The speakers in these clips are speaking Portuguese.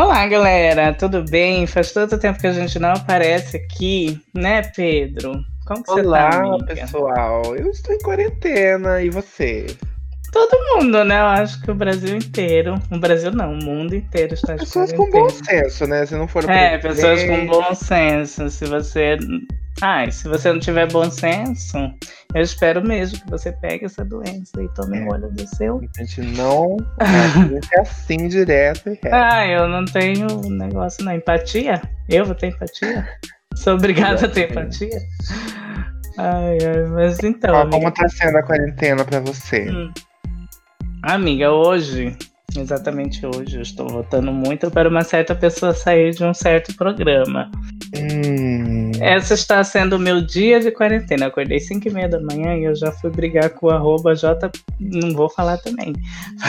Olá, galera, tudo bem? Faz tanto tempo que a gente não aparece aqui, né, Pedro? Como que Olá, você tá, amiga? pessoal. Eu estou em quarentena e você? Todo mundo, né? Eu acho que o Brasil inteiro, o Brasil não, o mundo inteiro está de Pessoas com bom senso, né? Se não for É, pessoas com bom senso. Se você. Ai, se você não tiver bom senso, eu espero mesmo que você pegue essa doença e tome É. o olho do seu. A gente não. É assim direto e reto. Ah, eu não tenho negócio na empatia. Eu vou ter empatia? Sou obrigada a ter empatia? Ai, ai, mas então. Ó, amiga, como tá sendo a quarentena pra você? Hum. Amiga, hoje, exatamente hoje, eu estou votando muito para uma certa pessoa sair de um certo programa. Hum. Essa está sendo o meu dia de quarentena. Eu acordei 5 e meia da manhã e eu já fui brigar com o arroba J. Não vou falar também.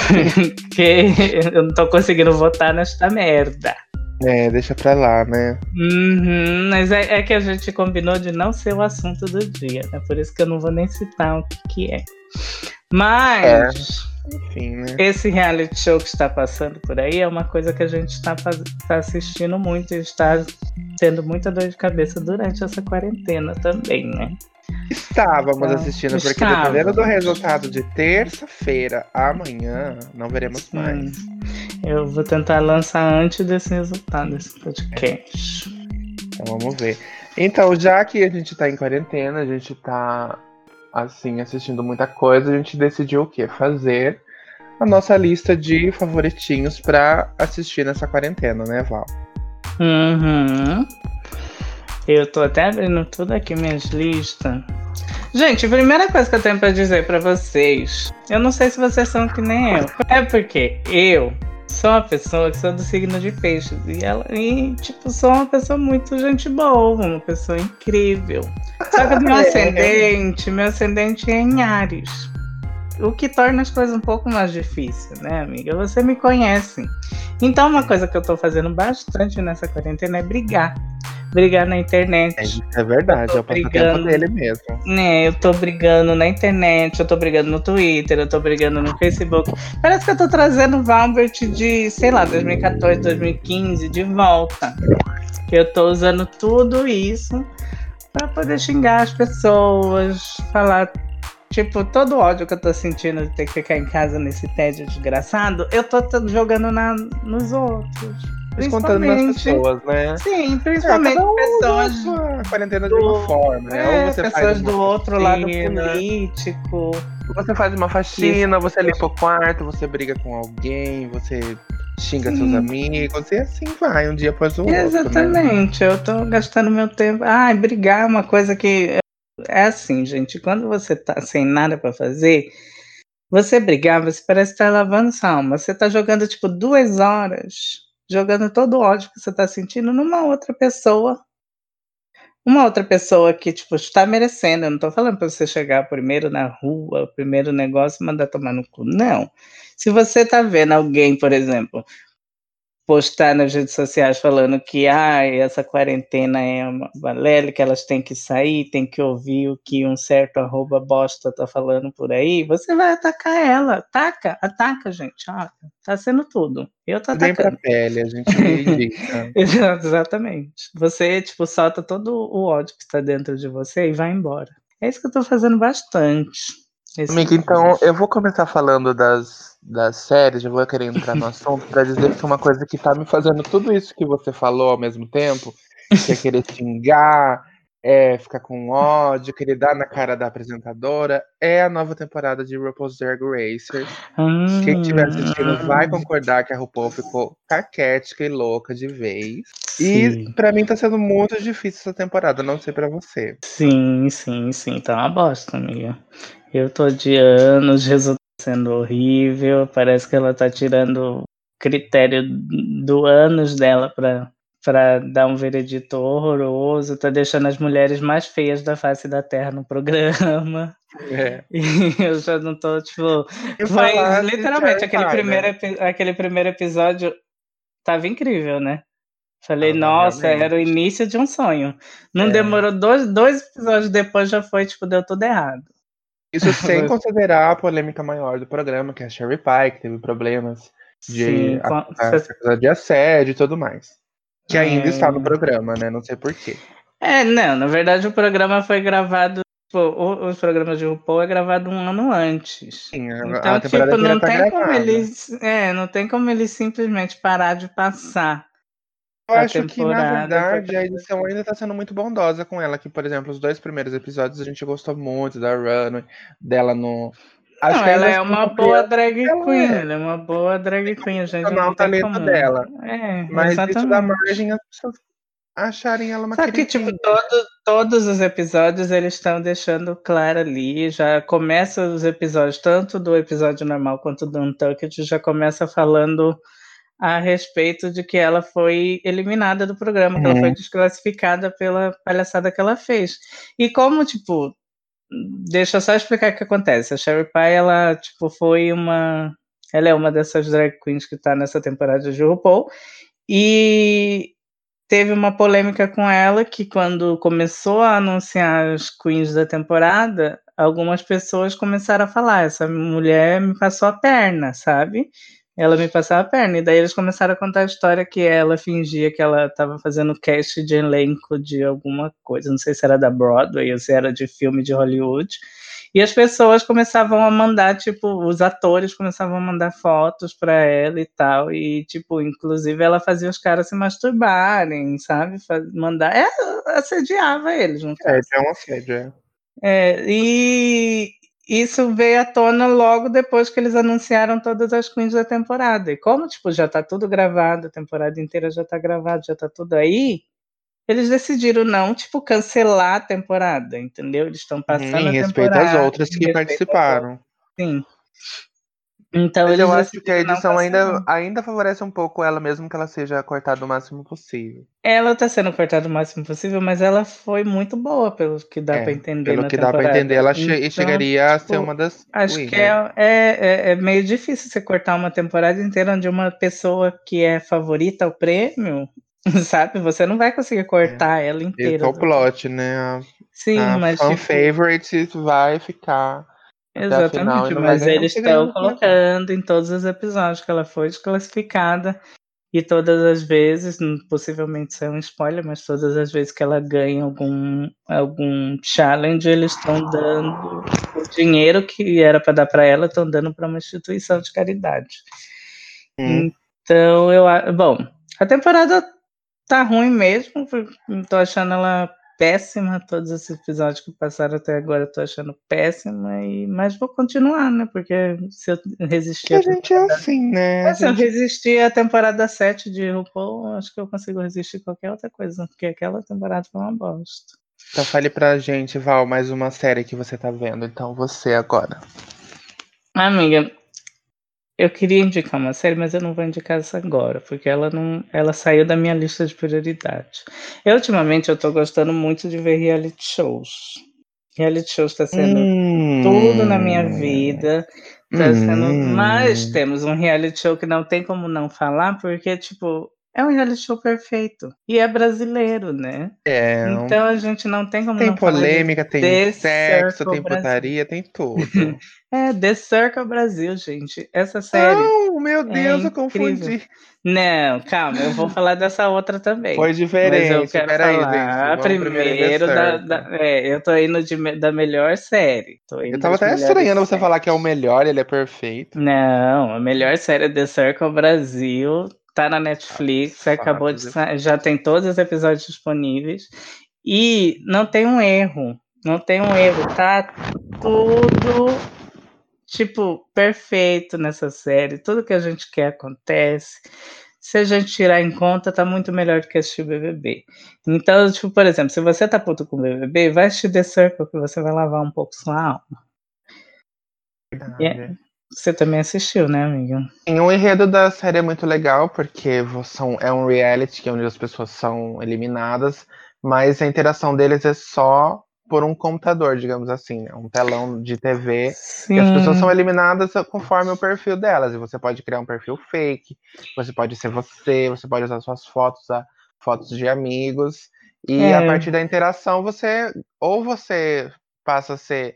Porque eu não tô conseguindo votar nesta merda. É, deixa pra lá, né? Uhum, mas é, é que a gente combinou de não ser o assunto do dia, né? Por isso que eu não vou nem citar o que, que é. Mas Enfim, né? esse reality show que está passando por aí é uma coisa que a gente está tá assistindo muito e está tendo muita dor de cabeça durante essa quarentena também, né? Estávamos Ah, assistindo, porque estávamos. dependendo do resultado de terça-feira amanhã, não veremos mais. Hum, eu vou tentar lançar antes desse resultado desse podcast. Então vamos ver. Então, já que a gente tá em quarentena, a gente tá assim, assistindo muita coisa, a gente decidiu o quê? Fazer a nossa lista de favoritinhos pra assistir nessa quarentena, né, Val? Uhum. Eu tô até abrindo tudo aqui, minhas listas. Gente, a primeira coisa que eu tenho pra dizer pra vocês, eu não sei se vocês são que nem eu. É porque eu sou uma pessoa que sou do signo de peixes. E, ela, e tipo, sou uma pessoa muito gente boa, uma pessoa incrível. Só que o meu É. ascendente, meu ascendente é em Ares. O que torna as coisas um pouco mais difíceis, né, amiga? Você me conhece. Então, uma coisa que eu tô fazendo bastante nessa quarentena é brigar. Brigar na internet. É, é verdade, é o passatempo dele mesmo. Né, eu tô brigando na internet, eu tô brigando no Twitter, eu tô brigando no Facebook. Parece que eu tô trazendo o Valbert de, sei lá, 2014, 2015 de volta. Eu tô usando tudo isso pra poder xingar as pessoas, falar. Tipo, todo o ódio que eu tô sentindo de ter que ficar em casa nesse tédio desgraçado, eu tô jogando na, nos outros. Descontando nas pessoas, né? Sim, É, principalmente cada um pessoas a quarentena de uma forma, né? é, Ou você pessoas do outro lado faxina, político. Você faz uma faxina, você limpa o quarto, você briga com alguém, você xinga seus Sim. amigos, e assim vai, um dia após o outro. Né? Exatamente, eu tô gastando meu tempo. Ai, brigar é uma coisa que. É assim, gente, quando você tá sem nada pra fazer, você brigar, você parece estar lavando sua alma. Você tá jogando, tipo, duas horas, jogando todo o ódio que você tá sentindo numa outra pessoa. Uma outra pessoa que, tipo, está merecendo. Eu não tô falando pra você chegar primeiro na rua, primeiro negócio e mandar tomar no cu. Não. Se você tá vendo alguém, por exemplo, postar nas redes sociais falando que ah, essa quarentena é uma balela, que elas têm que sair, tem que ouvir o que um certo arroba bosta tá falando por aí, você vai atacar ela. Ataca, ataca, gente. Ah, tá sendo tudo. Eu tô Vem pra atacando. pele, a gente indica. Exato, Exatamente. Você, tipo, solta todo o ódio que está dentro de você e vai embora. É isso que eu tô fazendo bastante. Esse Amiga, então eu vou começar falando das, das séries, já vou querer entrar no assunto, pra dizer que uma coisa que tá me fazendo tudo isso que você falou ao mesmo tempo, que é querer xingar, é ficar com ódio, querer dar na cara da apresentadora, é a nova temporada de RuPaul's Drag Racer. Quem estiver assistindo Hum, vai concordar que a RuPaul ficou caquética e louca de vez. E Sim. pra mim tá sendo muito difícil essa temporada, não sei pra você. Sim, sim, sim, tá uma bosta, amiga. Eu tô odiando, os resultados sendo horrível, parece que ela tá tirando critério do ânus dela pra, pra dar um veredito horroroso, tá deixando as mulheres mais feias da face da terra no programa. É. E eu já não tô, tipo. Foi de literalmente aquele Pie, primeiro, né? aquele primeiro episódio tava incrível, né? Falei, Tava, nossa, realmente. era o início de um sonho. Não É. demorou dois, dois episódios depois, já foi, tipo, deu tudo errado. Isso sem considerar a polêmica maior do programa, que é a Sherry Pie, que teve problemas De, Sim, a- a- de assédio e tudo mais. Que ainda É. está no programa, né? Não sei porquê. É, não, na verdade o programa foi gravado. tipo, o- os programas de RuPaul é gravado um ano antes. Sim, Então, tipo, não tá tem como gravada. eles. É, não tem como eles simplesmente parar de passar. Eu a acho que, na verdade, a edição ainda tá sendo muito bondosa com ela. Que, por exemplo, os dois primeiros episódios a gente gostou muito da Runway, dela no. Acho não, que ela ainda é assim, uma compreendo boa drag ela queen, é. ela é uma boa drag queen, a gente não o talento dela. É, Mas isso dá exatamente. margem as pessoas acharem ela uma Só que, tipo, todo, todos os episódios eles estão deixando claro ali, já começa os episódios, tanto do episódio normal quanto do Untucked, já começa falando a respeito de que ela foi eliminada do programa, que ela foi desclassificada pela palhaçada que ela fez. E como, tipo, deixa eu só explicar o que acontece. A Sherry Pie, ela, tipo, foi uma... Ela é uma dessas drag queens que tá nessa temporada de RuPaul, e teve uma polêmica com ela que quando começou a anunciar as queens da temporada, algumas pessoas começaram a falar, essa mulher me passou a perna, sabe? Ela me passou a perna. E daí eles começaram a contar a história que ela fingia que ela estava fazendo cast de elenco de alguma coisa, não sei se era da Broadway ou se era de filme de Hollywood. E as pessoas começavam a mandar, tipo, os atores começavam a mandar fotos para ela e tal. E, tipo, inclusive ela fazia os caras se masturbarem, sabe? Mandar. É, assediava eles, no É, é um assédio, é. É, e isso veio à tona logo depois que eles anunciaram todas as queens da temporada. E como, tipo, já tá tudo gravado, a temporada inteira já tá gravada, já tá tudo aí, eles decidiram não, tipo, cancelar a temporada, entendeu? Eles estão passando Em a respeito temporada. às outras em que respeito às participaram. Sim. Então Mas eu acho que a edição ainda, ainda favorece um pouco ela, mesmo que ela seja cortada o máximo possível. Ela tá sendo cortada o máximo possível, mas ela foi muito boa, pelo que dá É, pra entender Pelo que dá pra temporada. entender, ela che- Então, chegaria a ser tipo, uma das Acho que winners. é, é, é- é meio difícil você cortar uma temporada inteira onde uma pessoa que é favorita ao prêmio, sabe? Você não vai conseguir cortar ela Esse inteira. é o plot, né? A, Sim, a mas fan tipo, favorite vai ficar final exatamente, não vai mas eles estão colocando em todos os episódios que ela foi desclassificada e todas as vezes, possivelmente isso é um spoiler, mas todas as vezes que ela ganha algum algum challenge, eles estão dando o dinheiro que era para dar para ela, estão dando para uma instituição de caridade. Hum. Então, eu bom, a temporada tá ruim mesmo, porque tô achando ela péssima, todos esses episódios que passaram até agora eu tô achando péssima, e, mas vou continuar, né? Porque se eu resistir a a gente é assim, né? A é, se eu gente- resistir à temporada 7 de RuPaul, acho que eu consigo resistir qualquer outra coisa, porque aquela temporada foi uma bosta. Então fale pra gente, Val, mais uma série que você tá vendo. Então você agora. Amiga, eu queria indicar uma série, mas eu não vou indicar essa agora, porque ela não, ela saiu da minha lista de prioridade. Eu, ultimamente eu tô gostando muito de ver reality shows. Reality shows está sendo tudo na minha Hum. vida. Tá sendo... Hum. Mas temos um reality show que não tem como não falar, porque, tipo, é um reality show perfeito. E é brasileiro, né? É, Então a gente não tem como tem não polêmica, tem The sexo, Circle tem Brasil. putaria, tem tudo. É, The Circle Brasil, gente. Essa série. Não, meu Deus, eu incrível. confundi. Não, calma, eu vou falar dessa outra também. Foi Mas eu diferente. quero Peraí, falar. Vamos primeiro da, da- é, eu tô indo de da melhor série. Eu tava até estranhando você séries. falar que é o melhor, ele é perfeito. Não, a melhor série é The Circle Brasil. Tá na Netflix, Fatos, acabou de já tem todos os episódios disponíveis. E não tem um erro. Não tem um erro. Tá tudo, tipo, perfeito nessa série. Tudo que a gente quer acontece. Se a gente tirar em conta, tá muito melhor do que assistir o BBB. Então, tipo, por exemplo, se você tá puto com o BBB, vai assistir The Circle que você vai lavar um pouco sua alma. Verdade. Você também assistiu, né, amigo? Sim, o enredo da série é muito legal, porque são, é um reality que é onde as pessoas são eliminadas, mas a interação deles é só por um computador, digamos assim, né? um telão de TV. Sim. E as pessoas são eliminadas conforme o perfil delas. E você pode criar um perfil fake, você pode ser você, você pode usar suas fotos, fotos de amigos. E É. a partir da interação, você ou você passa a ser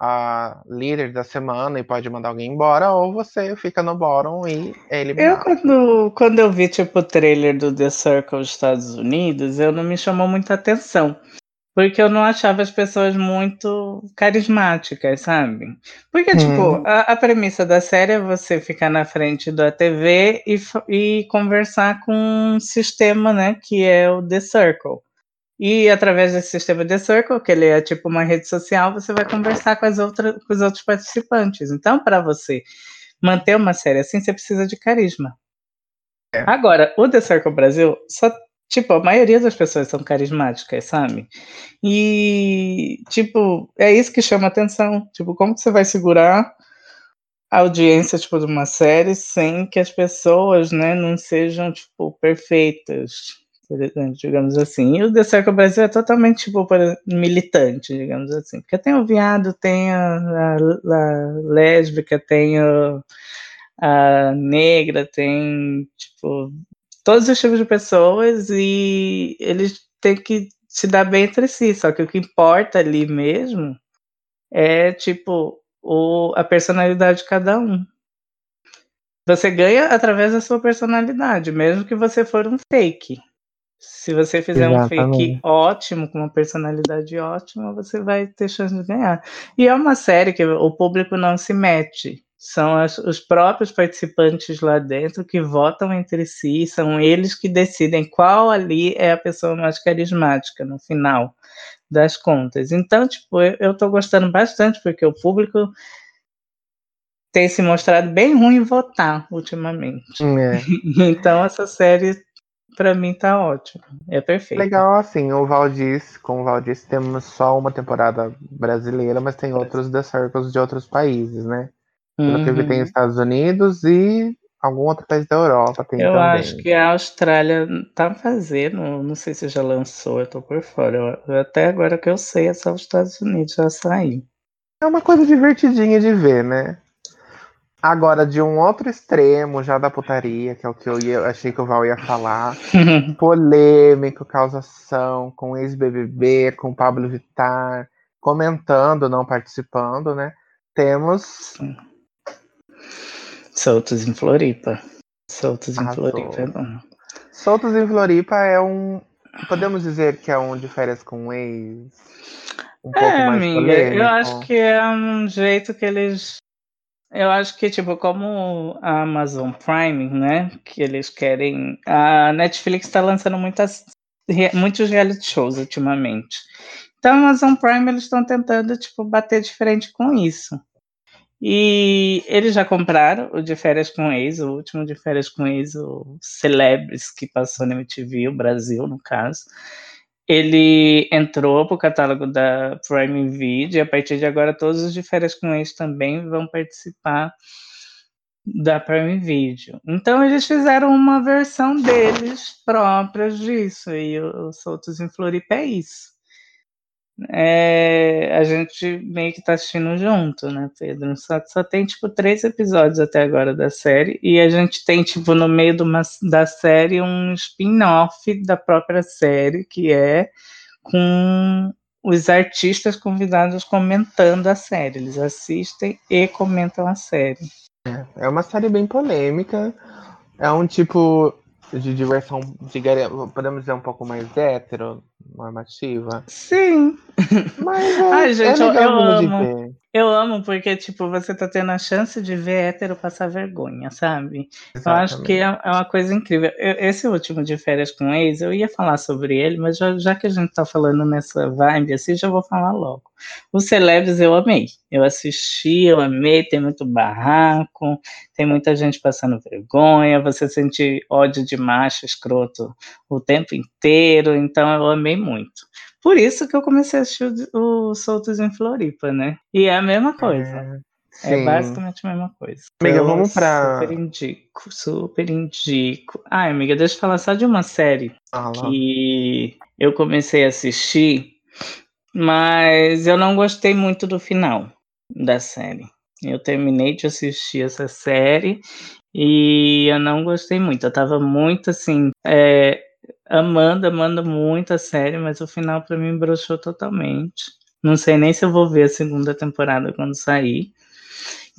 a líder da semana e pode mandar alguém embora, ou você fica no bottom e é Eu eliminado. quando, quando eu vi tipo o trailer do The Circle dos Estados Unidos, eu não me chamou muita atenção. Porque eu não achava as pessoas muito carismáticas, sabe? Porque, tipo, Hum. a, a premissa da série é você ficar na frente da TV e, e conversar com um sistema, né, que é o The Circle. E através desse sistema The Circle, que ele é tipo uma rede social, você vai conversar com, as outras, com os outros participantes. Então, para você manter uma série assim, você precisa de carisma. É. Agora, o The Circle Brasil, só, tipo, a maioria das pessoas são carismáticas, sabe? E, tipo, é isso que chama atenção. Tipo, como que você vai segurar a audiência, tipo, de uma série sem que as pessoas, né, não sejam, tipo, perfeitas, digamos assim. E o The Circle Brasil é totalmente, tipo, militante, digamos assim. Porque tem o viado, tem a, a- a lésbica, tem o- a negra, tem, tipo, todos os tipos de pessoas e eles têm que se dar bem entre si. Só que o que importa ali mesmo é, tipo, o, a personalidade de cada um. Você ganha através da sua personalidade, mesmo que você for um fake. Se você fizer um fake Exatamente. ótimo, com uma personalidade ótima, você vai ter chance de ganhar. E é uma série que o público não se mete. São as- os próprios participantes lá dentro que votam entre si, são eles que decidem qual ali é a pessoa mais carismática no final das contas. Então, tipo, eu, eu tô gostando bastante, porque o público tem se mostrado bem ruim em votar ultimamente. É. Então, essa série, pra mim, tá ótima. É perfeita. Legal, assim, o Valdiz, com o Valdiz temos só uma temporada brasileira, mas tem outros The Circles de outros países, né? Pelo que eu vi, tem Uhum. Estados Unidos e algum outro país da Europa tem Eu também. acho que a Austrália tá fazendo, não sei se já lançou, eu tô por fora. Eu- até agora que eu sei, é só os Estados Unidos já saiu. É uma coisa divertidinha de ver, né? Agora, de um outro extremo já da putaria, que é o que eu ia, achei que o Val ia falar. Polêmico, causação, com ex-BBB, com Pablo Vittar, comentando, não participando, né? Temos Soltos em Floripa. Soltos em Arrasou. Floripa é bom. Soltos em Floripa é um. Podemos dizer que é um de férias com ex? Um pouco É, amiga, polêmico. eu acho que é um jeito que eles. Eu acho que, tipo, como a Amazon Prime, né? Que eles querem. A Netflix tá lançando muitas, muitos reality shows ultimamente. Então, a Amazon Prime, eles estão tentando, tipo, bater de frente com isso. E eles já compraram o de férias com ex, o último de férias com ex, o Celebres, que passou na MTV, o Brasil, no caso. Ele entrou para o catálogo da Prime Video e a partir de agora todos os de férias com ex também vão participar da Prime Video. Então eles fizeram uma versão deles próprias disso e o Soltos em Floripa é isso. É, a gente meio que tá assistindo junto, né, Pedro? Só, só tem, tipo, três episódios até agora da série, e a gente tem, tipo, no meio de uma, da série, um spin-off da própria série, que é com os artistas convidados comentando a série. Eles assistem e comentam a série. É uma série bem polêmica. É um tipo de diversão, diga- podemos dizer, um pouco mais hétero, normativa. Sim, Mas é, Ai, gente, é eu- legal eu de amo. Eu amo porque, tipo, você tá tendo a chance de ver hétero passar vergonha, sabe? Eu acho que Exatamente. é, é uma coisa incrível. Eu- esse último de férias com ex, eu ia falar sobre ele, mas já, já que a gente tá falando nessa vibe assim, já vou falar logo. O Celebres eu amei. Eu assisti, eu amei, tem muito barraco, tem muita gente passando vergonha, você sente ódio de macho escroto o tempo inteiro, então eu amei muito. Por isso que eu comecei a assistir o, o Soltos em Floripa, né? E é a mesma coisa. É Sim. basicamente a mesma coisa. Amiga, Então, vamos pra- Super indico, super indico. Ai, amiga, deixa eu falar só de uma série que eu comecei a assistir, mas eu não gostei muito do final da série. Eu terminei de assistir essa série e eu não gostei muito. Eu tava muito assim, é, amando, amando muito a série, mas o final pra mim broxou totalmente. Não sei nem se eu vou ver a segunda temporada quando sair.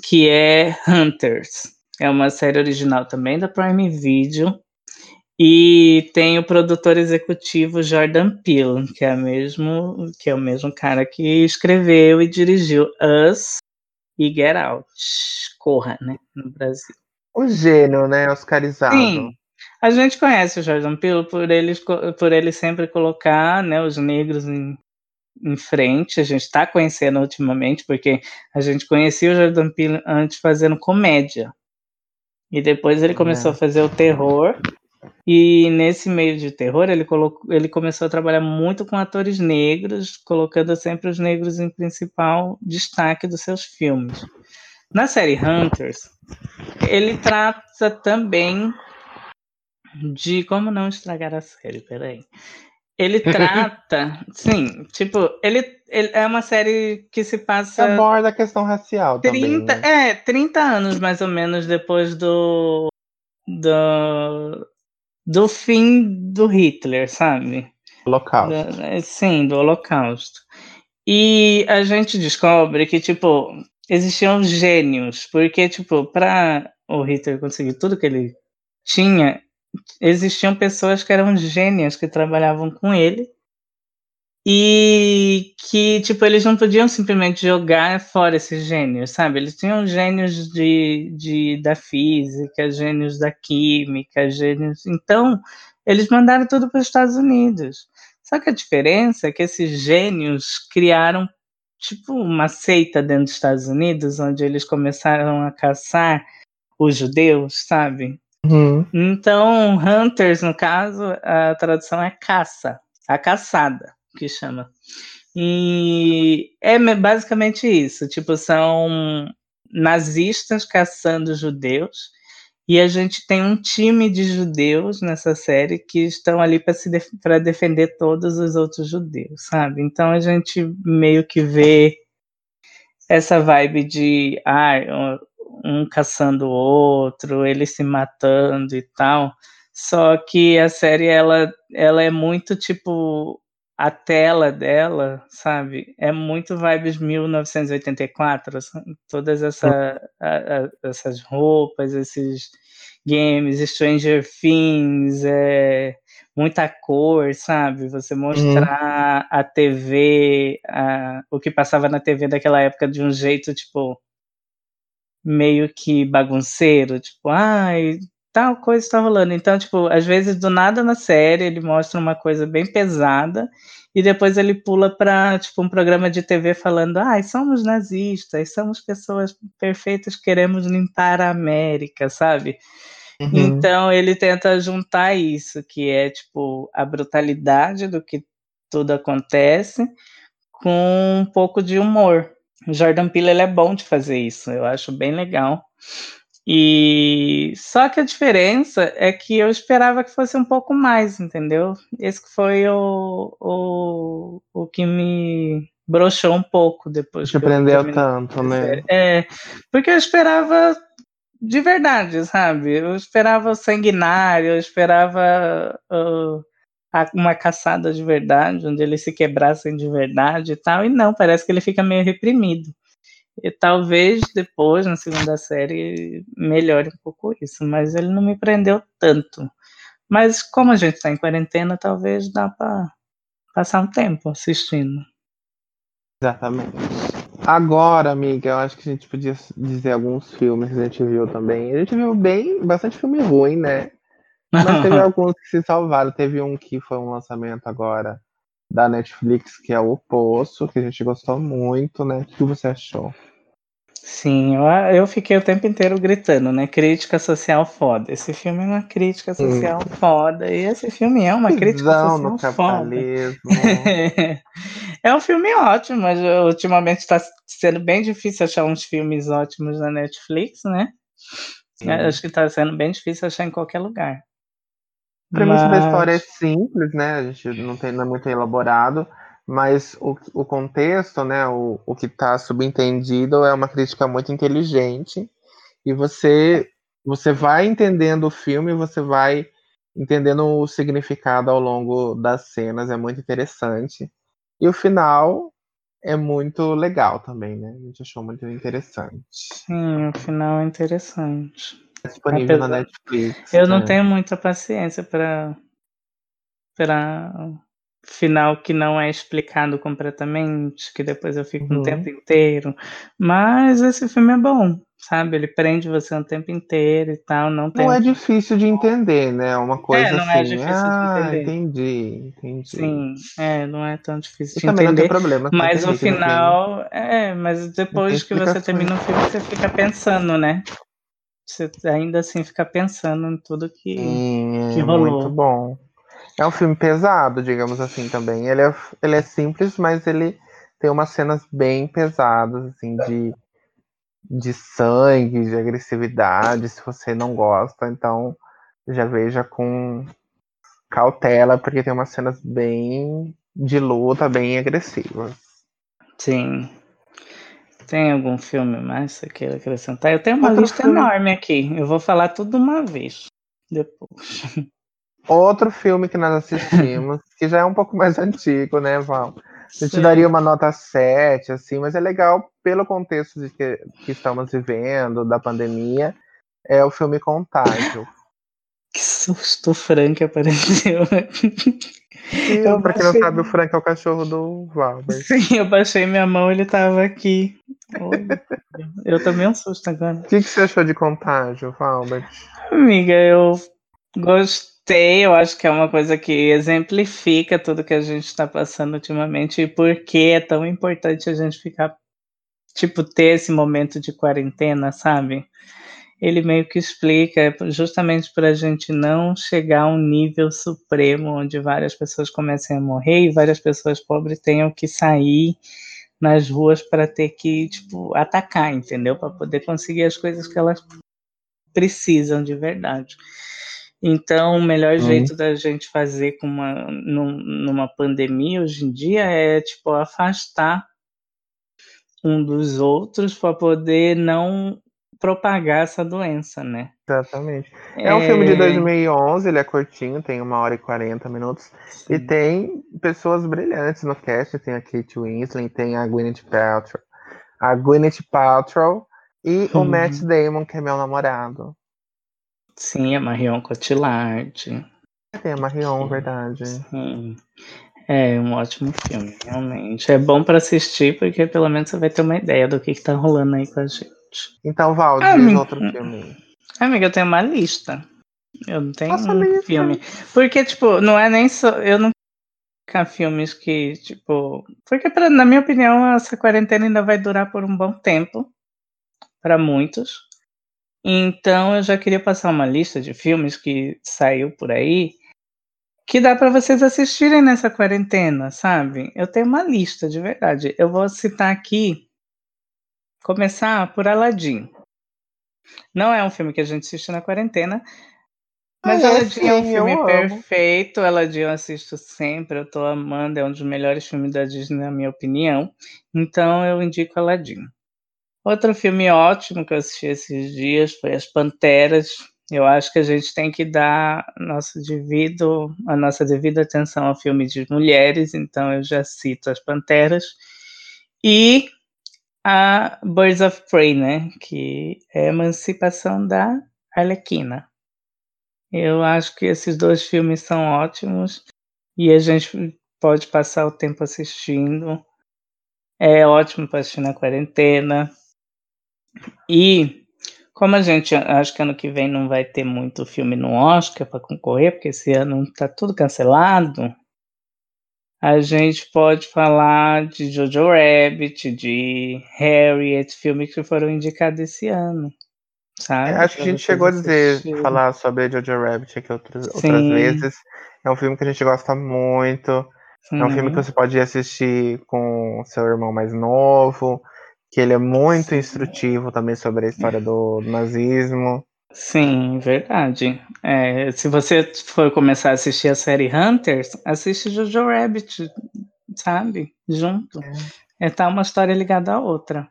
Que é Hunters. É uma série original também da Prime Video. E tem o produtor executivo Jordan Peele, que é, mesmo, que é o mesmo cara que escreveu e dirigiu Us e Get Out. Corra, né? No Brasil. O gênio, né? Oscarizado. Sim. A gente conhece o Jordan Peele por ele, por ele sempre colocar né, os negros em, em frente. A gente está conhecendo ultimamente, porque a gente conhecia o Jordan Peele antes fazendo comédia. E depois ele começou é. a fazer o terror. E nesse meio de terror, ele, colocou, ele começou a trabalhar muito com atores negros, colocando sempre os negros em principal destaque dos seus filmes. Na série Hunters, ele trata também de como não estragar a série, peraí. Ele trata, sim, tipo, ele, ele, é uma série que se passa. Aborda a questão racial 30, também. Né? É, 30 anos mais ou menos depois do, do, do fim do Hitler, sabe? Holocausto. É, sim, do Holocausto. E a gente descobre que, tipo, existiam gênios, porque, tipo, para o Hitler conseguir tudo que ele tinha, existiam pessoas que eram gênias que trabalhavam com ele e que, tipo, eles não podiam simplesmente jogar fora esses gênios, sabe? Eles tinham gênios de, de, da física, gênios da química, gênios. Então, eles mandaram tudo para os Estados Unidos. Só que a diferença é que esses gênios criaram, tipo, uma seita dentro dos Estados Unidos, onde eles começaram a caçar os judeus, sabe? Uhum. Então, Hunters, no caso, a tradução é caça, a caçada, que chama. E é basicamente isso, tipo, são nazistas caçando judeus, e a gente tem um time de judeus nessa série que estão ali para def defender todos os outros judeus, sabe? Então a gente meio que vê essa vibe de ah, um caçando o outro, eles se matando e tal. Só que a série ela, ela é muito tipo a tela dela, sabe? É muito vibes 1984, todas essa, a, a, essas roupas, esses games, Stranger Things, é, muita cor, sabe? Você mostrar uhum. a TV, a, o que passava na TV daquela época de um jeito tipo meio que bagunceiro, tipo, ai, tal coisa está rolando. Então, tipo, às vezes do nada na série ele mostra uma coisa bem pesada e depois ele pula para tipo um programa de TV falando: "Ai, somos nazistas, somos pessoas perfeitas, queremos limpar a América", sabe? Uhum. Então ele tenta juntar isso, que é tipo a brutalidade do que tudo acontece com um pouco de humor. O Jordan Peele ele é bom de fazer isso, eu acho bem legal. E só que a diferença é que eu esperava que fosse um pouco mais, entendeu? Esse foi o, o, o que me broxou um pouco depois. Te prendeu tanto, né? É, porque eu esperava de verdade, sabe? Eu esperava sanguinário, eu esperava uh, uma caçada de verdade, onde eles se quebrassem de verdade e tal, e não, parece que ele fica meio reprimido. E talvez depois, na segunda série, melhore um pouco isso, mas ele não me prendeu tanto. Mas como a gente está em quarentena, talvez dá para passar um tempo assistindo. Exatamente. Agora, amiga, eu acho que a gente podia dizer alguns filmes que a gente viu também. A gente viu bem, bastante filme ruim, né? Mas teve alguns que se salvaram. Teve um que foi um lançamento agora da Netflix, que é o Poço, que a gente gostou muito, né? O que você achou? Sim, eu, eu fiquei o tempo inteiro gritando, né? Crítica social foda. Esse filme é uma crítica social hum. foda. E esse filme é uma crítica social no capitalismo. foda. é um filme ótimo, mas ultimamente está sendo bem difícil achar uns filmes ótimos na Netflix, né? Acho que está sendo bem difícil achar em qualquer lugar. A premissa mas... da história é simples, né? A gente não tem não é muito elaborado, mas o, o contexto, né? O, o que está subentendido é uma crítica muito inteligente e você você vai entendendo o filme, você vai entendendo o significado ao longo das cenas, é muito interessante. E o final é muito legal também, né? A gente achou muito interessante. Sim, o final é interessante. É disponível Apesar- na Netflix. Eu não né? tenho muita paciência para para final que não é explicado completamente, que depois eu fico Uhum. um tempo inteiro. Mas esse filme é bom, sabe? Ele prende você um tempo inteiro e tal, não tem Não é difícil de entender, né? Uma coisa não assim. é difícil de ah, entender. entendi, entendi. Sim, é, não é tão difícil E de também não tem problema. Mas o final, é, mas depois que você termina o filme, você fica pensando, né? Você ainda assim fica pensando em tudo que. Sim, que rolou. muito bom. É um filme pesado, digamos assim, também. Ele é, ele é simples, mas ele tem umas cenas bem pesadas, assim, de, de sangue, de agressividade, se você não gosta, então já veja com cautela, porque tem umas cenas bem de luta, bem agressivas. Sim. Tem algum filme mais que você queira acrescentar? Eu tenho uma Outro lista filme. enorme aqui. Eu vou falar tudo de uma vez. Depois. Outro filme que nós assistimos, que já é um pouco mais antigo, né, Val? Eu te daria uma nota 7, assim, mas é legal pelo contexto de que, que estamos vivendo, da pandemia, é o filme Contágio. Que susto, o Frank apareceu. Eu pra quem não baixei- sabe, o Frank é o cachorro do Valber. Sim, eu baixei minha mão, ele tava aqui. Eu tomei um susto agora. O que, que você achou de Contágio, Valber? Amiga, eu gostei. Eu acho que é uma coisa que exemplifica tudo que a gente está passando ultimamente e por que é tão importante a gente ficar, tipo, ter esse momento de quarentena, sabe? Ele meio que explica justamente para a gente não chegar a um nível supremo onde várias pessoas comecem a morrer e várias pessoas pobres tenham que sair nas ruas para ter que, tipo, atacar, entendeu? Para poder conseguir as coisas que elas precisam de verdade. Então, o melhor Hum. jeito da gente fazer com uma, num- numa pandemia hoje em dia é, tipo, afastar um dos outros para poder não propagar essa doença, né? Exatamente. É um filme de 2011, ele é curtinho, tem uma hora e 40 minutos. E Sim. tem pessoas brilhantes no cast, tem a Kate Winslet, tem a Gwyneth Paltrow, a Gwyneth Paltrow e o Uhum. Matt Damon, que é meu namorado. Sim, a Marion Cotillard. Tem a Marion, Sim. verdade. Sim. É um ótimo filme, realmente. É bom para assistir, porque pelo menos você vai ter uma ideia do que, que tá rolando aí com a gente. Então, Val, diz me- outro filme. Amiga, eu tenho uma lista. Eu não tenho Faça a um lista. filme. Porque, tipo, não é nem só. Eu não ficar filmes que, tipo. Porque, pra, na minha opinião, essa quarentena ainda vai durar por um bom tempo. Para muitos. Então, eu já queria passar uma lista de filmes que saiu por aí. Que dá para vocês assistirem nessa quarentena, sabe? Eu tenho uma lista, de verdade. Eu vou citar aqui. Começar por Aladdin. Não é um filme que a gente assiste na quarentena, mas Ah, é Aladdin é um filme amo. perfeito. Aladdin eu assisto sempre, eu tô amando, é um dos melhores filmes da Disney, na minha opinião. Então eu indico Aladdin. Outro filme ótimo que eu assisti esses dias foi As Panteras. Eu acho que a gente tem que dar nosso devido, a nossa devida atenção ao filme de mulheres, então eu já cito As Panteras. E a Birds of Prey, né? Que é a emancipação da Arlequina. Eu acho que esses dois filmes são ótimos e a gente pode passar o tempo assistindo. É ótimo para assistir na quarentena. E como a gente acho que ano que vem não vai ter muito filme no Oscar para concorrer, porque esse ano tá tudo cancelado, a gente pode falar de Jojo Rabbit, de Harriet, filmes que foram indicados esse ano. Sabe? Acho que a gente chegou a dizer, falar sobre Jojo Rabbit aqui outras, outras Sim. vezes. É um filme que a gente gosta muito. É um filme que você pode assistir com seu irmão mais novo, que ele é muito Sim. instrutivo também sobre a história do nazismo. Sim, verdade. É, se você for começar a assistir a série Hunters, assiste Jojo Rabbit, sabe? Junto. É tá uma história ligada à outra.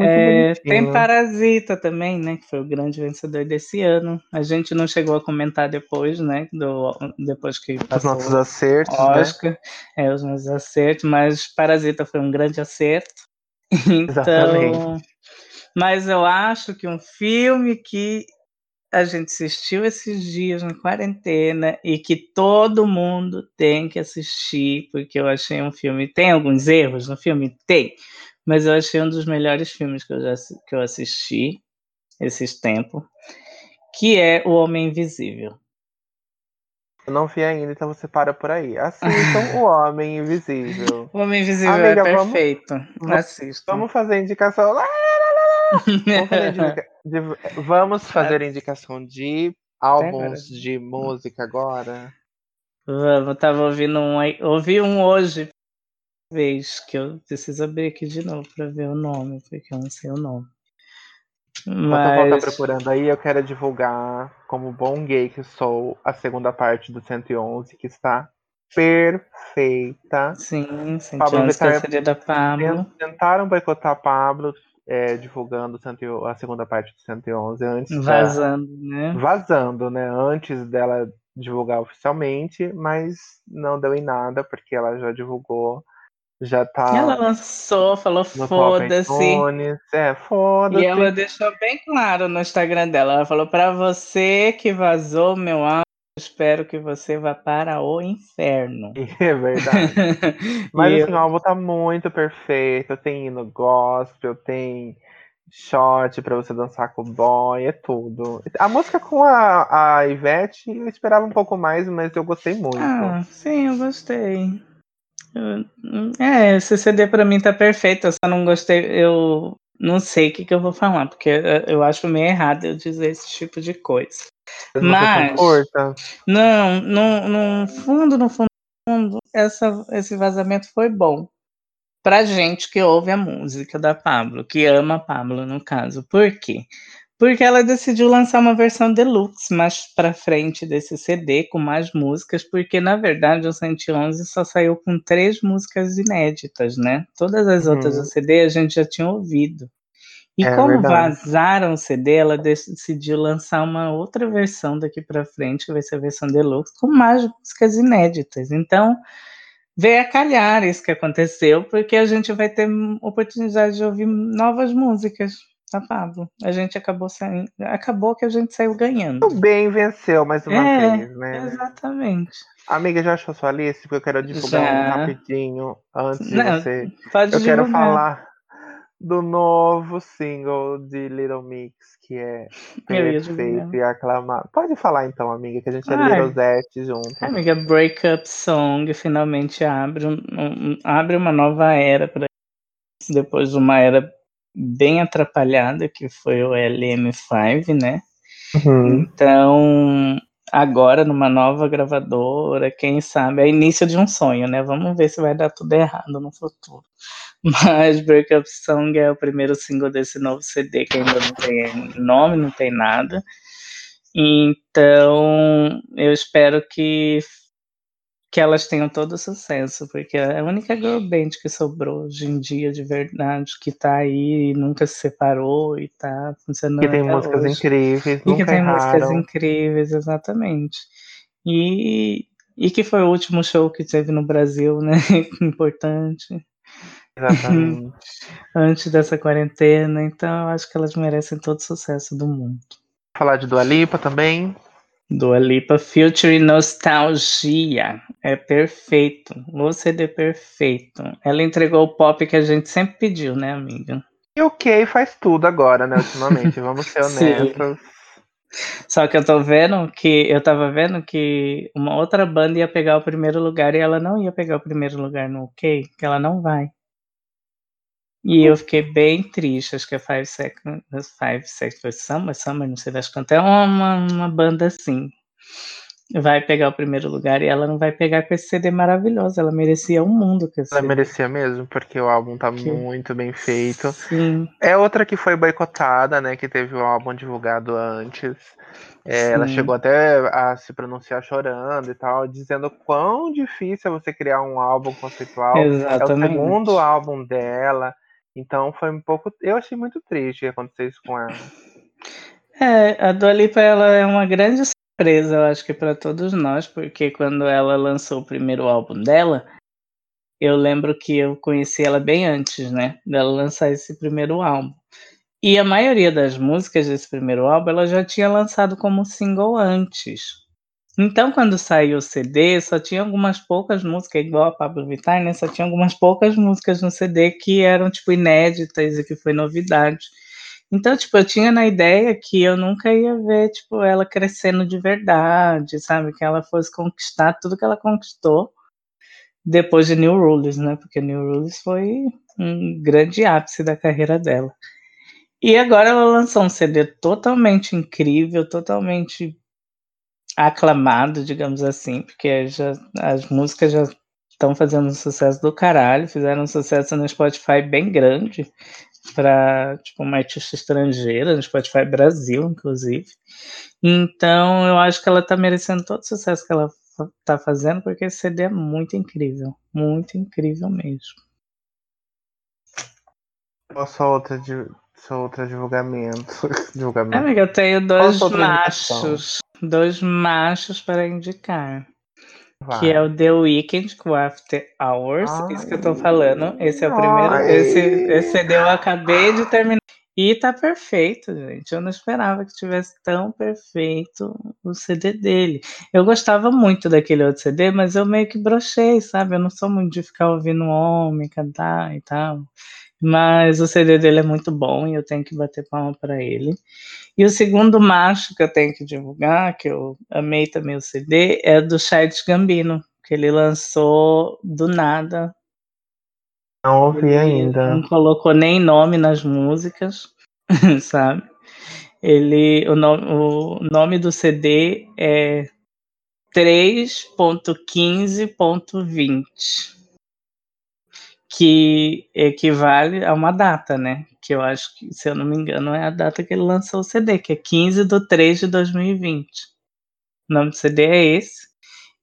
É, tem. Parasita também, né? Que foi o grande vencedor desse ano. A gente não chegou a comentar depois, né? Do, depois que Os passou nossos acertos, né? Oscar, é, os nossos acertos, mas Parasita foi um grande acerto. Então, Exatamente. Mas eu acho que um filme que a gente assistiu esses dias na quarentena e que todo mundo tem que assistir, porque eu achei um filme. Tem alguns erros no filme? Tem. Mas eu achei um dos melhores filmes que eu já que eu assisti esses tempos, que é O Homem Invisível. Eu não vi ainda, então você para por aí. Assistam O Homem Invisível. O Homem Invisível Amiga, é perfeito. vamos- Assistam. Vamos fazer indicação. Lá, Vamos fazer, fazer indicação de álbuns de música agora. Vamos, tava ouvindo um aí. Ouvi um hoje, vez que eu preciso abrir aqui de novo para ver o nome, porque eu não sei o nome. Enquanto eu vou Mas procurando aí, eu quero divulgar, como bom gay que sou, a segunda parte do 111, que está perfeita. sim, Pablo 111 Vittar- seria da Pablo. Tentaram boicotar Pablo, é, divulgando o 111 a segunda parte do 111 antes da- Vazando, né? vazando, né? Antes dela divulgar oficialmente, mas não deu em nada, porque ela já divulgou, já tá Ela lançou, falou foda-se. É, foda-se. E ela deixou bem claro no Instagram dela. Ela falou pra você que vazou meu espero que você vá para o inferno. É verdade. Mas E assim, o álbum tá muito perfeito. Tem hino gospel, tem shot pra você dançar com o boy, é tudo. A música com a, a Ivete, eu esperava um pouco mais, mas eu gostei muito. Ah, sim, eu gostei. Eu- é, esse CD pra mim tá perfeito. Eu só não gostei. Eu não sei o que, que eu vou falar, porque eu- acho meio errado eu dizer esse tipo de coisa. Mas concorda? Não, no, fundo, no fundo, fundo, essa, esse vazamento foi bom. Pra gente que ouve a música da Pablo, que ama a Pablo, no caso. Por quê? Porque ela decidiu lançar uma versão deluxe mais pra frente desse CD, com mais músicas, porque na verdade o 111 só saiu com três músicas inéditas, né? Todas as Uhum. outras do CD a gente já tinha ouvido. E É como verdade. vazaram o CD, ela decidiu lançar uma outra versão daqui pra frente, que vai ser a versão deluxe, com mais músicas inéditas. Então, veio a calhar isso que aconteceu, porque a gente vai ter oportunidade de ouvir novas músicas Pablo. A gente acabou saindo, acabou que a gente saiu ganhando. O bem venceu mais uma É, vez, né? Exatamente. Amiga, já achou sua lista? Porque eu quero divulgar Já. um rapidinho antes de Não, você. Pode Eu quero divulgar. falar do novo single de Little Mix, que é perfeito e aclamado. Pode falar então, amiga, que a gente é Ai. Littlezete junto. Amiga, Breakup Song finalmente abre, um- um- abre uma nova era para depois de uma era bem atrapalhada que foi o LM5, né? Uhum. Então, agora numa nova gravadora, quem sabe, é início de um sonho, né? Vamos ver se vai dar tudo errado no futuro. Mas Breakup Song é o primeiro single desse novo CD que ainda não tem nome, não tem nada. Então, eu espero que que elas tenham todo o sucesso, porque é a única girl band que sobrou hoje em dia de verdade, que tá aí e nunca se separou e tá funcionando Que tem músicas hoje. incríveis, E que tem músicas erraram. incríveis, exatamente. E, e que foi o último show que teve no Brasil, né? Importante. Exatamente. Antes dessa quarentena. Então eu acho que elas merecem todo o sucesso do mundo. Falar de Dua Lipa também. Dua Lipa Future Nostalgia. É perfeito. O CD perfeito. Ela entregou o pop que a gente sempre pediu, né, amiga? E o Kay faz tudo agora, né, ultimamente, vamos ser honestos. Só que eu tô vendo que. Eu tava vendo que uma outra banda ia pegar o primeiro lugar e ela não ia pegar o primeiro lugar no OK, que ela não vai. E eu fiquei bem triste, acho que é Five Seconds, Five Seconds Summer, Summer, não sei das quantas, é uma, uma banda assim. vai pegar o primeiro lugar e ela não vai pegar com esse CD maravilhoso. Ela merecia um mundo com esse Ela CD. merecia mesmo, porque o álbum tá Que- muito bem feito. Sim, É outra que foi boicotada, né? Que teve o álbum divulgado antes. É, ela chegou até a se pronunciar chorando e tal, dizendo quão difícil é você criar um álbum conceitual. É o exatamente. segundo álbum dela. Então foi um pouco. Eu achei muito triste acontecer isso com ela. É, a Dua Lipa, ela é uma grande surpresa, eu acho que para todos nós, porque quando ela lançou o primeiro álbum dela, eu lembro que eu conheci ela bem antes, né, dela lançar esse primeiro álbum. E a maioria das músicas desse primeiro álbum ela já tinha lançado como single antes. Então, quando saiu o CD, só tinha algumas poucas músicas, igual a Pablo Vittar, né? Só tinha algumas poucas músicas no CD que eram, tipo, inéditas e que foi novidade. Então, tipo, eu tinha na ideia que eu nunca ia ver, tipo, ela crescendo de verdade, sabe? Que ela fosse conquistar tudo que ela conquistou depois de New Rules, né? Porque New Rules foi um grande ápice da carreira dela. E agora ela lançou um CD totalmente incrível, totalmente aclamado, digamos assim, porque já, as músicas já estão fazendo um sucesso do caralho, fizeram um sucesso no Spotify bem grande para tipo uma artista estrangeira, no Spotify Brasil, inclusive. Então eu acho que ela tá merecendo todo o sucesso que ela fa- tá fazendo, porque esse CD é muito incrível, muito incrível mesmo. Qual só outra, só outra divulgamento? divulgamento. Amiga, eu tenho dois sua machos, dois machos para indicar. Vai. Que é o The Weeknd com After Hours, Ai. isso que eu tô falando. Esse é o primeiro. Ai. Esse, esse CD eu acabei de terminar. E tá perfeito, gente. Eu não esperava que tivesse tão perfeito o CD dele. Eu gostava muito daquele outro CD, mas eu meio que brochei, sabe? Eu não sou muito de ficar ouvindo homem cantar e tal. Mas o CD dele é muito bom e eu tenho que bater palma pra ele. E o segundo macho que eu tenho que divulgar, que eu amei também o CD, é do Childish Gambino, que ele lançou do nada. Não ouvi ainda. Não colocou nem nome nas músicas, sabe? Ele, o, nome, o nome do CD é 3.15.20, que equivale a uma data, né? Que eu acho que, se eu não me engano, é a data que ele lançou o CD, que é 15 de 3 de 2020. O nome do CD é esse.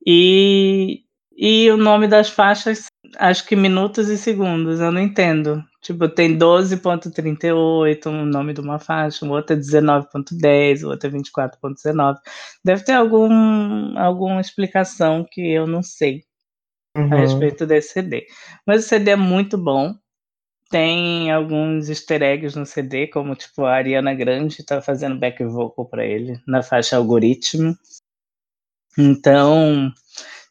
E, e o nome das faixas, acho que minutos e segundos, eu não entendo. Tipo, tem 12.38, o nome de uma faixa, o outro é 19.10, o outro é 24.19. Deve ter algum, alguma explicação que eu não sei a Uhum. respeito desse CD. Mas o CD é muito bom. Tem alguns easter eggs no CD, como tipo a Ariana Grande tá fazendo back vocal para ele na faixa Algoritmo. Então,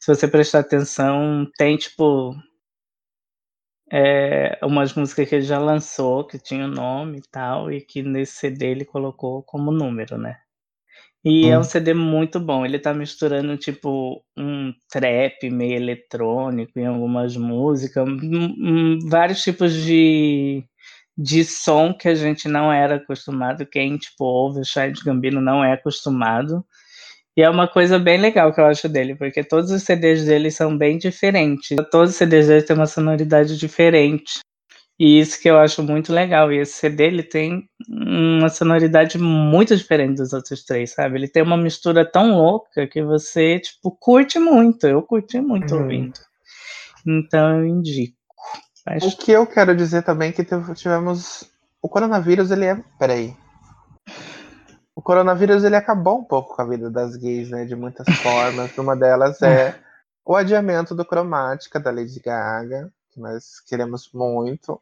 se você prestar atenção, tem tipo é, umas músicas que ele já lançou, que tinha o nome e tal, e que nesse CD ele colocou como número, né? E é um Hum. CD muito bom. Ele tá misturando, tipo, um trap meio eletrônico em algumas músicas, um- um- vários tipos de, de som que a gente não era acostumado. Quem, tipo, ouve o Childish Gambino não é acostumado. E é uma coisa bem legal que eu acho dele, porque todos os CDs dele são bem diferentes. Todos os CDs dele têm uma sonoridade diferente. E isso que eu acho muito legal. E esse CD ele tem uma sonoridade muito diferente dos outros três, sabe? Ele tem uma mistura tão louca que você, tipo, curte muito. Eu curti muito Uhum. ouvindo. Então eu indico. Mas- O que eu quero dizer também é que tivemos. O coronavírus, ele é. Peraí. O coronavírus, ele acabou um pouco com a vida das gays, né? De muitas formas. Uma delas é o adiamento do Cromática da Lady Gaga, que nós queremos muito.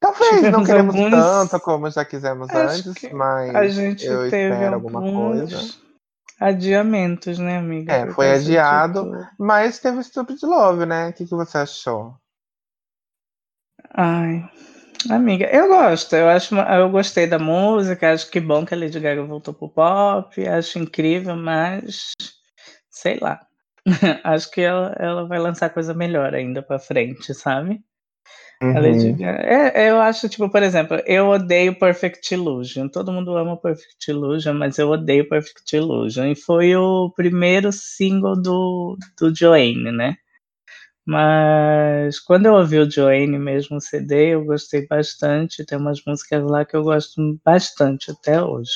Talvez não Tivemos queremos alguns- tanto como já quisemos Acho antes, mas A gente eu teve espero alguma coisa. adiamentos, né, amiga? É, foi adiado. tudo. Mas teve Stupid Love, né? O que, que você achou? Ai, amiga, eu gosto. Eu acho, eu gostei da música. Acho que bom que a Lady Gaga voltou pro pop. Acho incrível, mas sei lá. acho que ela, ela vai lançar coisa melhor ainda pra frente, sabe? Uhum. Lady Gaga. É, eu acho, tipo, por exemplo, eu odeio Perfect Illusion. Todo mundo ama Perfect Illusion, mas eu odeio Perfect Illusion. E foi o primeiro single do, do Joanne, né? Mas quando eu ouvi o Joanne mesmo o CD, eu gostei bastante. Tem umas músicas lá que eu gosto bastante até hoje.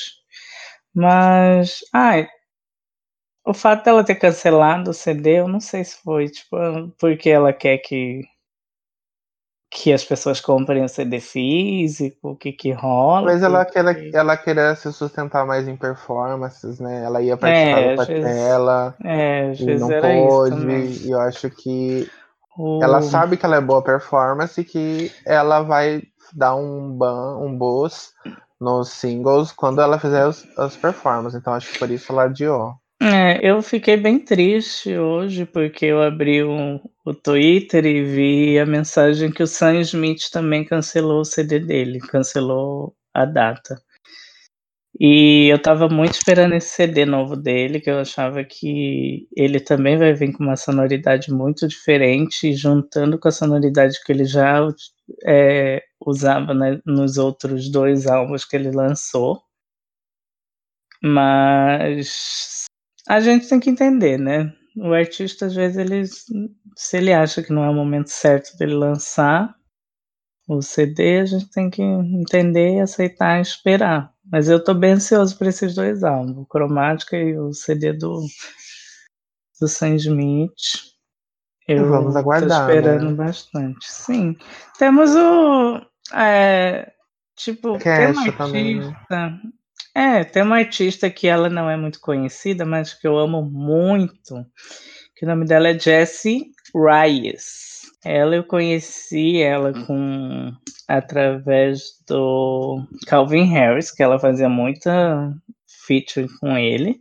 Mas, ai, o fato dela ter cancelado o CD, eu não sei se foi, tipo, porque ela quer que que as pessoas comprem o CD físico, o que que rola. Mas ela quer, ela queria se sustentar mais em performances, né? Ela ia participar é, do Patela é, não pôde. E eu acho que o... ela sabe que ela é boa performance e que ela vai dar um ban, um boost nos singles quando ela fizer os, as performances. Então acho que por isso ela adiou. É, eu fiquei bem triste hoje porque eu abri o, o Twitter e vi a mensagem que o Sam Smith também cancelou o CD dele, cancelou a data. E eu tava muito esperando esse CD novo dele, que eu achava que ele também vai vir com uma sonoridade muito diferente, juntando com a sonoridade que ele já é, usava né, nos outros dois álbuns que ele lançou. Mas a gente tem que entender, né? O artista, às vezes, ele, se ele acha que não é o momento certo dele lançar o CD, a gente tem que entender, aceitar e esperar. Mas eu tô bem ansioso por esses dois álbuns, o Cromática e o CD do, do Sam Smith. Eu Vamos aguardar. Tô esperando né? bastante. Sim. Temos o. É, tipo, tem uma artista. Também. É, tem uma artista que ela não é muito conhecida, mas que eu amo muito, que o nome dela é Jessie Reyes. Ela eu conheci ela com através do Calvin Harris, que ela fazia muita feature com ele.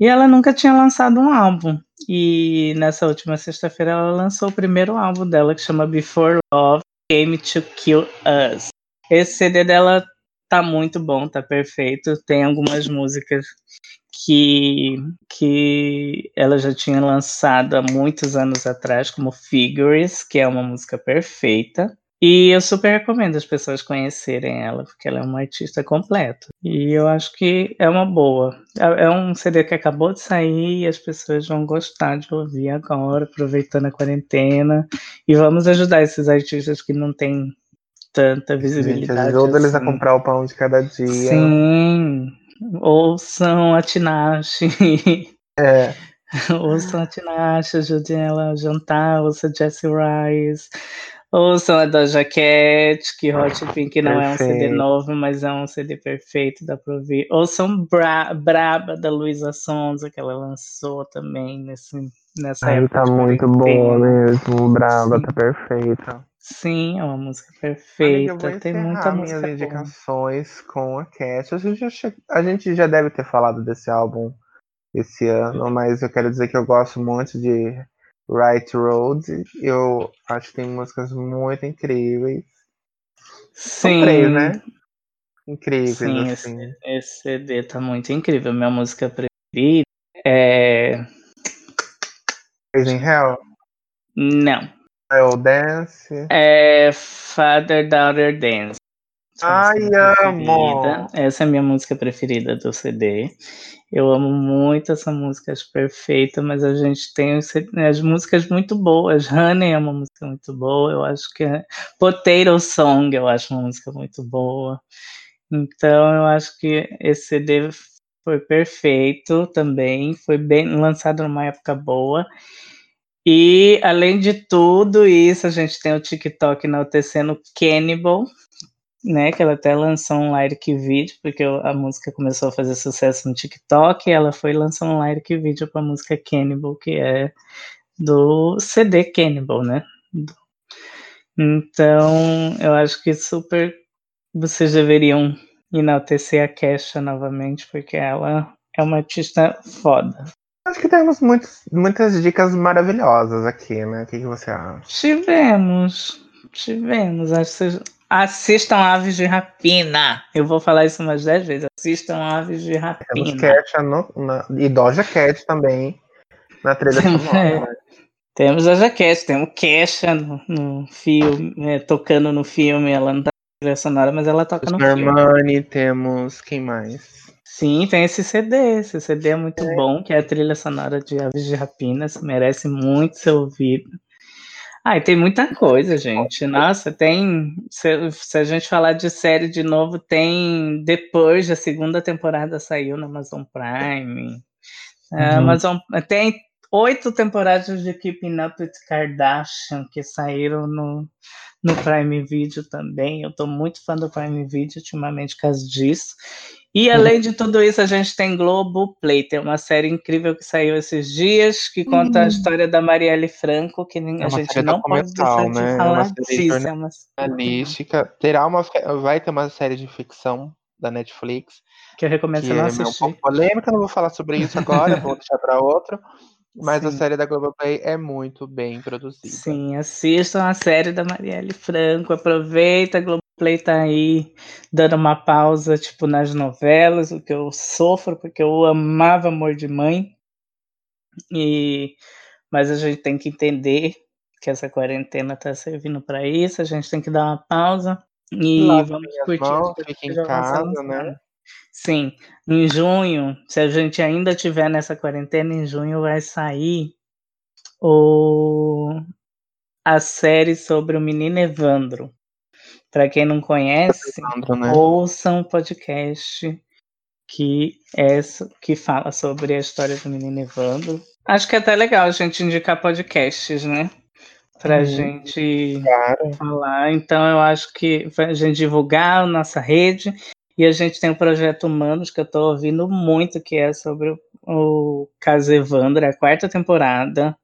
E ela nunca tinha lançado um álbum. E nessa última sexta-feira ela lançou o primeiro álbum dela, que chama Before Love Came to Kill Us. Esse CD dela tá muito bom, tá perfeito. Tem algumas músicas que, que ela já tinha lançado há muitos anos atrás, como Figures, que é uma música perfeita. E eu super recomendo as pessoas conhecerem ela, porque ela é uma artista completa. E eu acho que é uma boa. É, é um CD que acabou de sair e as pessoas vão gostar de ouvir agora, aproveitando a quarentena. E vamos ajudar esses artistas que não têm tanta visibilidade. Gente, ajuda assim. eles a assim. comprar o pão de cada dia. Sim. Ouçam a Tinashe. É. ouçam a Tinashe, ajudem ela a jantar, ouçam Jessie Rice. Ouçam a Doja Cat, que Hot Pink não perfeito. é um CD novo, mas é um CD perfeito, dá pra ouvir. Ouçam Bra Braba, da Luísa Sonza, que ela lançou também nesse, nessa Ai, época. Tá muito boa mesmo, Braba, tá perfeita. Sim, é uma música perfeita. Amiga, vou Tem muita música minhas indicações com a Cat. A gente, já, a gente já deve ter falado desse álbum esse ano, mas eu quero dizer que eu gosto muito de Right Road. Eu acho que tem músicas muito incríveis. Sim. Três, né? Incríveis, Sim, assim. Esse, esse CD tá muito incrível. Minha música preferida é. Raising Hell? Não. Child Dance. É Father Daughter Dance. Ai, amo! Essa é a minha música preferida do CD. Eu amo muito essa música, acho perfeita, mas a gente tem as músicas muito boas. Honey é uma música muito boa, eu acho que é Potato Song eu acho uma música muito boa. Então eu acho que esse CD foi perfeito também, foi bem lançado numa época boa. E, além de tudo isso, a gente tem o TikTok enaltecendo Cannibal, né? Que ela até lançou um lyric vídeo, porque a música começou a fazer sucesso no TikTok, e ela foi lançar um lyric vídeo para a música Cannibal, que é do CD Cannibal, né? Então, eu acho que super vocês deveriam enaltecer a Kesha novamente, porque ela é uma artista foda. Acho que temos muitos, muitas dicas maravilhosas aqui, né? O que, que você acha? Tivemos. Tivemos. Assistam Aves de Rapina. Eu vou falar isso umas 10 vezes. Assistam Aves de Rapina. Temos Cat no, na, e Doja Cat também na trilha sonora. Temos a Jaquete, temos Kesha no, no filme, é, tocando no filme, ela não tá na trilha sonora, mas ela toca no Normani, filme. temos quem mais? Sim, tem esse CD, esse CD é muito é. bom, que é a trilha sonora de Aves de Rapinas, merece muito ser ouvido. Ah, e tem muita coisa, gente. Nossa, tem. Se, se, a gente falar de série de novo, tem depois a segunda temporada saiu na Amazon Prime. Uhum. Amazon tem oito temporadas de Keeping Up with Kardashian que saíram no, no Prime Video também. Eu tô muito fã do Prime Video ultimamente por causa disso. E além de tudo isso, a gente tem Globo Play, tem uma série incrível que saiu esses dias, que conta uhum. a história da Marielle Franco, que é a gente não pode deixar de né? falar é disso. É uma. Terá uma, vai ter uma série de ficção da Netflix. Que eu recomendo que você não assistir. É um pouco polêmica, não vou falar sobre isso agora, vou deixar para outro. Mas Sim. a série da Globoplay é muito bem produzida. Sim, assistam a série da Marielle Franco, aproveita, a Globoplay tá aí dando uma pausa, tipo, nas novelas, o que eu sofro, porque eu amava Amor de Mãe. E mas a gente tem que entender que essa quarentena tá servindo para isso, a gente tem que dar uma pausa e Lá vamos curtir. Mãos, em casa, né? Sim, em junho, se a gente ainda tiver nessa quarentena, em junho vai sair o a série sobre o menino Evandro. Para quem não conhece, né? ouça um podcast que é que fala sobre a história do menino Evandro. Acho que é até legal a gente indicar podcasts, né? Pra uhum. gente claro. falar. Então eu acho que a gente divulgar a nossa rede e a gente tem o projeto Humanos, que eu estou ouvindo muito, que é sobre o, o caso Evandro, é a quarta temporada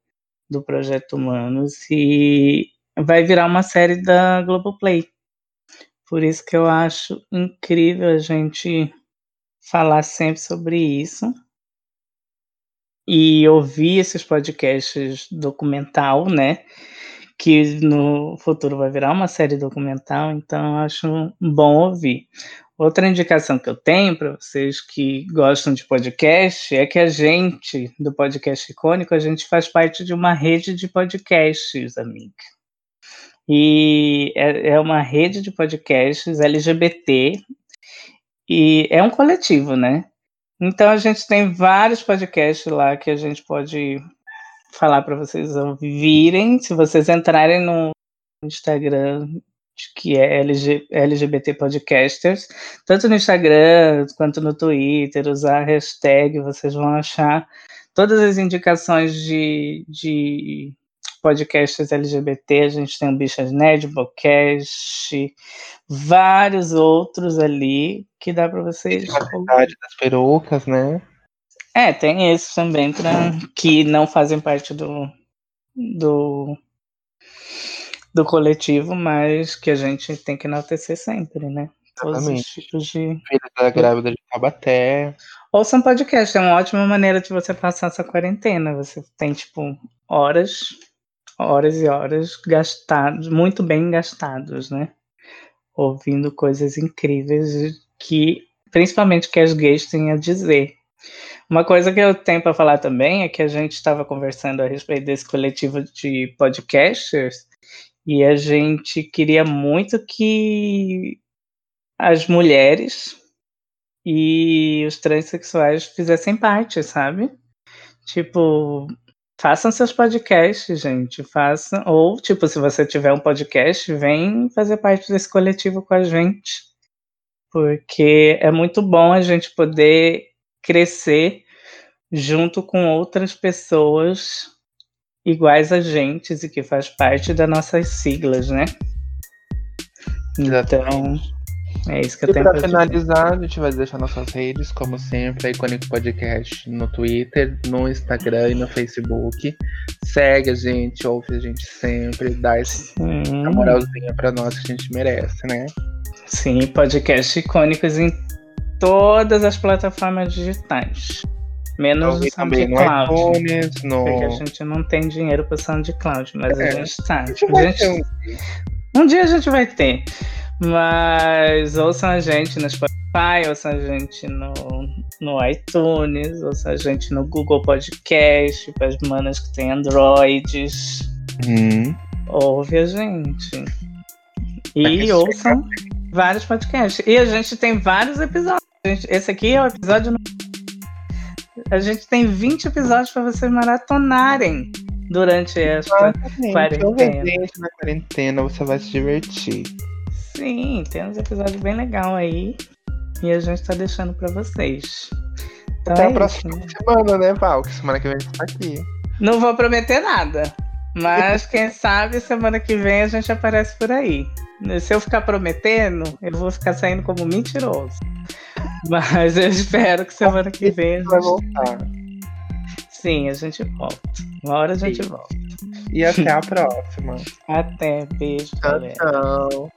do projeto Humanos, e vai virar uma série da Globoplay. Por isso que eu acho incrível a gente falar sempre sobre isso e ouvir esses podcasts documental, né? Que no futuro vai virar uma série documental, então eu acho bom ouvir. Outra indicação que eu tenho para vocês que gostam de podcast é que a gente, do Podcast Icônico, a gente faz parte de uma rede de podcasts, amiga. E é, é uma rede de podcasts LGBT e é um coletivo, né? Então a gente tem vários podcasts lá que a gente pode falar para vocês ouvirem. Se vocês entrarem no Instagram que é LG, LGBT Podcasters, tanto no Instagram quanto no Twitter, usar a hashtag, vocês vão achar todas as indicações de, de podcasts LGBT. A gente tem o Bichas Nerd, Bocast, vários outros ali que dá para vocês. A verdade das perucas, né? É, tem esses também pra, que não fazem parte do, do do coletivo, mas que a gente tem que enaltecer sempre, né? Todos os tipos de. Da grávida de Tabaté. Ouça um podcast, é uma ótima maneira de você passar essa quarentena. Você tem, tipo, horas, horas e horas gastados, muito bem gastados, né? Ouvindo coisas incríveis que, principalmente, que as gays têm a dizer. Uma coisa que eu tenho para falar também é que a gente estava conversando a respeito desse coletivo de podcasters e a gente queria muito que as mulheres e os transexuais fizessem parte, sabe? Tipo, façam seus podcasts, gente. Façam. Ou, tipo, se você tiver um podcast, vem fazer parte desse coletivo com a gente. Porque é muito bom a gente poder crescer junto com outras pessoas iguais a gente e que faz parte das nossas siglas, né? Então, é isso que eu e tenho pra finalizar, a gente vai deixar nossas redes, como sempre, a Iconic Podcast no Twitter, no Instagram e no Facebook. Segue a gente, ouve a gente sempre, dá essa moralzinha pra nós que a gente merece, né? Sim, podcast icônicos em todas as plataformas digitais. Menos o SoundCloud. No iTunes, no... Porque a gente não tem dinheiro para SoundCloud, mas é, a gente tá. A gente... Um... um dia a gente vai ter. Mas ouçam a gente nas Spotify, ouça a gente no, no iTunes, ouça a gente no Google Podcast, para as manas que têm Androids. Hum. Ouve a gente. E ouçam vários podcasts. E a gente tem vários episódios. Esse aqui é o episódio. A gente tem 20 episódios para vocês maratonarem durante esta quarentena. na quarentena você vai se divertir. Sim, tem uns episódios bem legal aí. E a gente tá deixando para vocês. Então Até é a próxima isso, né? semana, né, Val? Que semana que vem a gente tá aqui. Não vou prometer nada. Mas quem sabe semana que vem a gente aparece por aí. Se eu ficar prometendo, eu vou ficar saindo como mentiroso. Mas eu espero que semana que vem a gente... vai voltar. Sim, a gente volta. Uma hora a gente Sim. volta. E até a próxima. Até. Beijo, tchau, galera. Tchau.